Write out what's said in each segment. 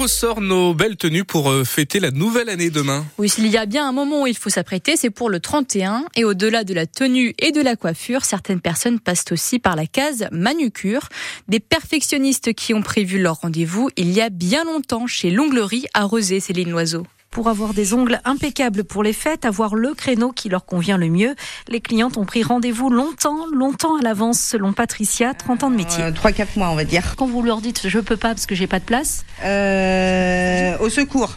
ressort nos belles tenues pour euh, fêter la nouvelle année demain Oui, s'il y a bien un moment où il faut s'apprêter, c'est pour le 31. Et au-delà de la tenue et de la coiffure, certaines personnes passent aussi par la case manucure. Des perfectionnistes qui ont prévu leur rendez-vous il y a bien longtemps chez l'onglerie à Céline Loiseau. Pour avoir des ongles impeccables pour les fêtes, avoir le créneau qui leur convient le mieux, les clientes ont pris rendez-vous longtemps, longtemps à l'avance, selon Patricia, 30 ans de métier. Euh, 3-4 mois, on va dire. Quand vous leur dites je peux pas parce que j'ai pas de place, Euh, au secours.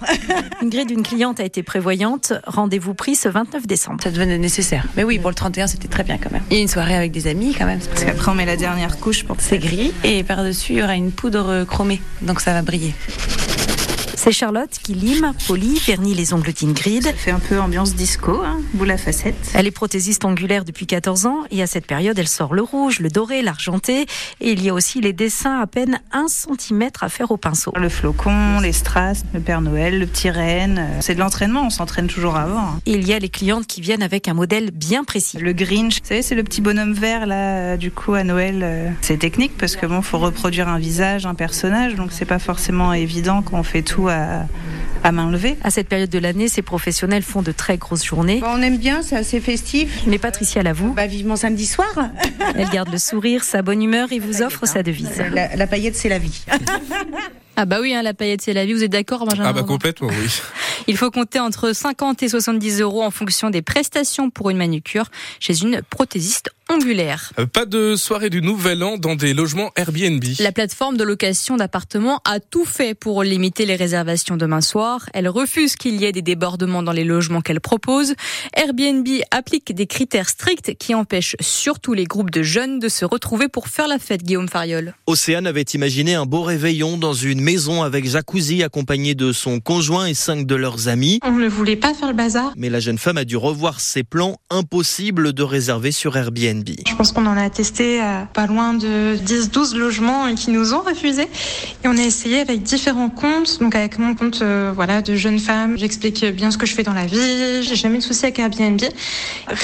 Ingrid, une cliente a été prévoyante. Rendez-vous pris ce 29 décembre. Ça devenait nécessaire. Mais oui, pour le 31, c'était très bien quand même. Il y a une soirée avec des amis quand même. Parce qu'après, on met la dernière couche pour C'est gris et par-dessus, il y aura une poudre chromée. Donc ça va briller. C'est Charlotte qui lime, polie, vernit les ongles d'Ingrid. fait un peu ambiance disco, hein, boule à facettes. Elle est prothésiste angulaire depuis 14 ans et à cette période, elle sort le rouge, le doré, l'argenté et il y a aussi les dessins à peine 1 cm à faire au pinceau. Le flocon, les strass, le Père Noël, le petit renne. euh, C'est de l'entraînement, on s'entraîne toujours avant. hein. Et il y a les clientes qui viennent avec un modèle bien précis. Le Grinch, vous savez, c'est le petit bonhomme vert là, euh, du coup à Noël. euh, C'est technique parce que bon, faut reproduire un visage, un personnage, donc c'est pas forcément évident quand on fait tout à, à main levée. À cette période de l'année, ces professionnels font de très grosses journées. Bon, on aime bien, c'est assez festif. Mais Patricia l'avoue, Bah, vivement samedi soir. elle garde le sourire, sa bonne humeur et vous offre sa devise. La, la paillette, c'est la vie. Ah bah oui, hein, la paillette c'est la vie, vous êtes d'accord Benjamin Ah bah complètement, oui. Il faut compter entre 50 et 70 euros en fonction des prestations pour une manucure chez une prothésiste ongulaire. Euh, Pas de soirée du Nouvel An dans des logements Airbnb. La plateforme de location d'appartements a tout fait pour limiter les réservations demain soir. Elle refuse qu'il y ait des débordements dans les logements qu'elle propose. Airbnb applique des critères stricts qui empêchent surtout les groupes de jeunes de se retrouver pour faire la fête, Guillaume Fariol. Océane avait imaginé un beau réveillon dans une maison avec jacuzzi accompagné de son conjoint et cinq de leurs amis. On ne voulait pas faire le bazar. Mais la jeune femme a dû revoir ses plans, impossible de réserver sur Airbnb. Je pense qu'on en a testé à pas loin de 10-12 logements qui nous ont refusé. Et on a essayé avec différents comptes. Donc avec mon compte euh, voilà, de jeune femme, j'explique bien ce que je fais dans la vie. J'ai jamais de souci avec Airbnb.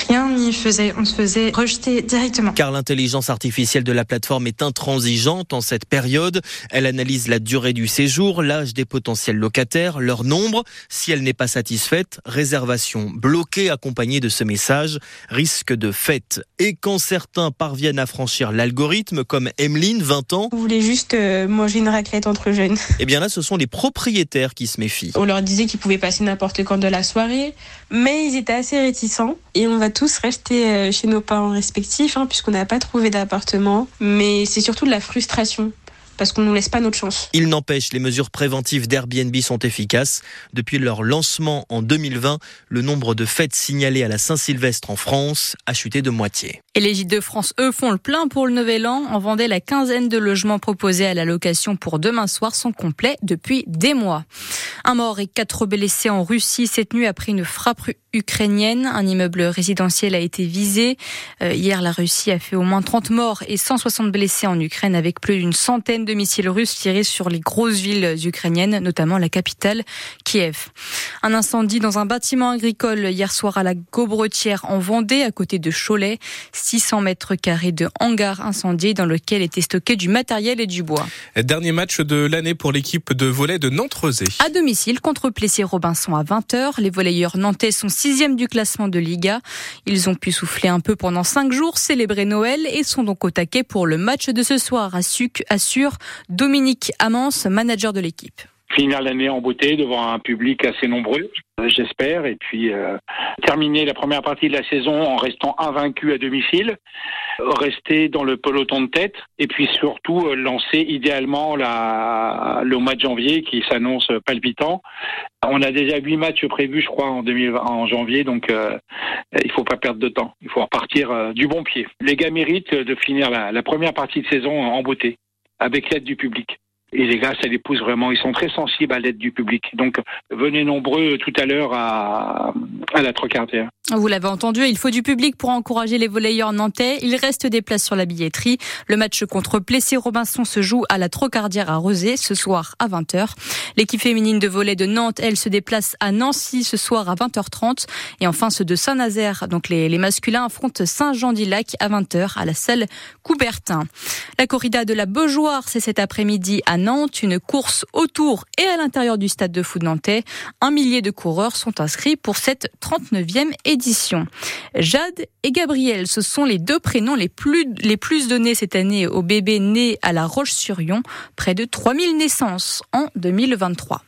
Rien n'y faisait. On se faisait rejeter directement. Car l'intelligence artificielle de la plateforme est intransigeante en cette période. Elle analyse la durée du séjour, l'âge des potentiels locataires, leur nombre. Si elle n'est pas satisfaite, réservation bloquée accompagnée de ce message, risque de fête. Et quand certains parviennent à franchir l'algorithme, comme Emeline, 20 ans, On voulait juste euh, manger une raclette entre jeunes. eh bien là, ce sont les propriétaires qui se méfient. On leur disait qu'ils pouvaient passer n'importe quand de la soirée, mais ils étaient assez réticents. Et on va tous rester euh, chez nos parents respectifs, hein, puisqu'on n'a pas trouvé d'appartement. Mais c'est surtout de la frustration, parce qu'on ne nous laisse pas notre chance. Il n'empêche, les mesures préventives d'Airbnb sont efficaces. Depuis leur lancement en 2020, le nombre de fêtes signalées à la Saint-Sylvestre en France a chuté de moitié. Et les Gîtes de France, eux, font le plein pour le Nouvel An. En Vendée, la quinzaine de logements proposés à la location pour demain soir sont complets depuis des mois. Un mort et quatre blessés en Russie cette nuit après une frappe ukrainienne. Un immeuble résidentiel a été visé. Euh, hier, la Russie a fait au moins 30 morts et 160 blessés en Ukraine avec plus d'une centaine de missiles russes tirés sur les grosses villes ukrainiennes, notamment la capitale, Kiev. Un incendie dans un bâtiment agricole hier soir à la Gaubretière en Vendée, à côté de Cholet. 600 mètres carrés de hangar incendié dans lequel était stocké du matériel et du bois. Dernier match de l'année pour l'équipe de volley de Nantes-Rezé. À domicile contre Plessis-Robinson à 20h, les volleyeurs nantais sont sixième du classement de Liga. Ils ont pu souffler un peu pendant cinq jours, célébrer Noël et sont donc au taquet pour le match de ce soir, assure Dominique Amance, manager de l'équipe finir l'année en beauté devant un public assez nombreux, j'espère, et puis euh, terminer la première partie de la saison en restant invaincu à domicile, rester dans le peloton de tête, et puis surtout euh, lancer idéalement le mois de janvier qui s'annonce palpitant. On a déjà huit matchs prévus, je crois, en, 2020, en janvier, donc euh, il faut pas perdre de temps. Il faut repartir euh, du bon pied. Les gars méritent de finir la première partie de saison en beauté, avec l'aide du public. Et les gars, ça les pousse vraiment. Ils sont très sensibles à l'aide du public. Donc, venez nombreux tout à l'heure à, à la Trocardière. Vous l'avez entendu, il faut du public pour encourager les volleyeurs nantais. Il reste des places sur la billetterie. Le match contre Plessis-Robinson se joue à la Trocardière à Rosé ce soir à 20h. L'équipe féminine de volley de Nantes, elle, se déplace à Nancy ce soir à 20h30. Et enfin, ceux de Saint-Nazaire, donc les, les masculins, affrontent Saint-Jean-d'Ilac à 20h à la salle Coubertin. La corrida de la Beaujoire, c'est cet après-midi à Nantes, une course autour et à l'intérieur du stade de foot nantais. Un millier de coureurs sont inscrits pour cette 39e édition. Jade et Gabriel, ce sont les deux prénoms les plus, les plus donnés cette année aux bébés nés à La Roche-sur-Yon, près de 3000 naissances en 2023.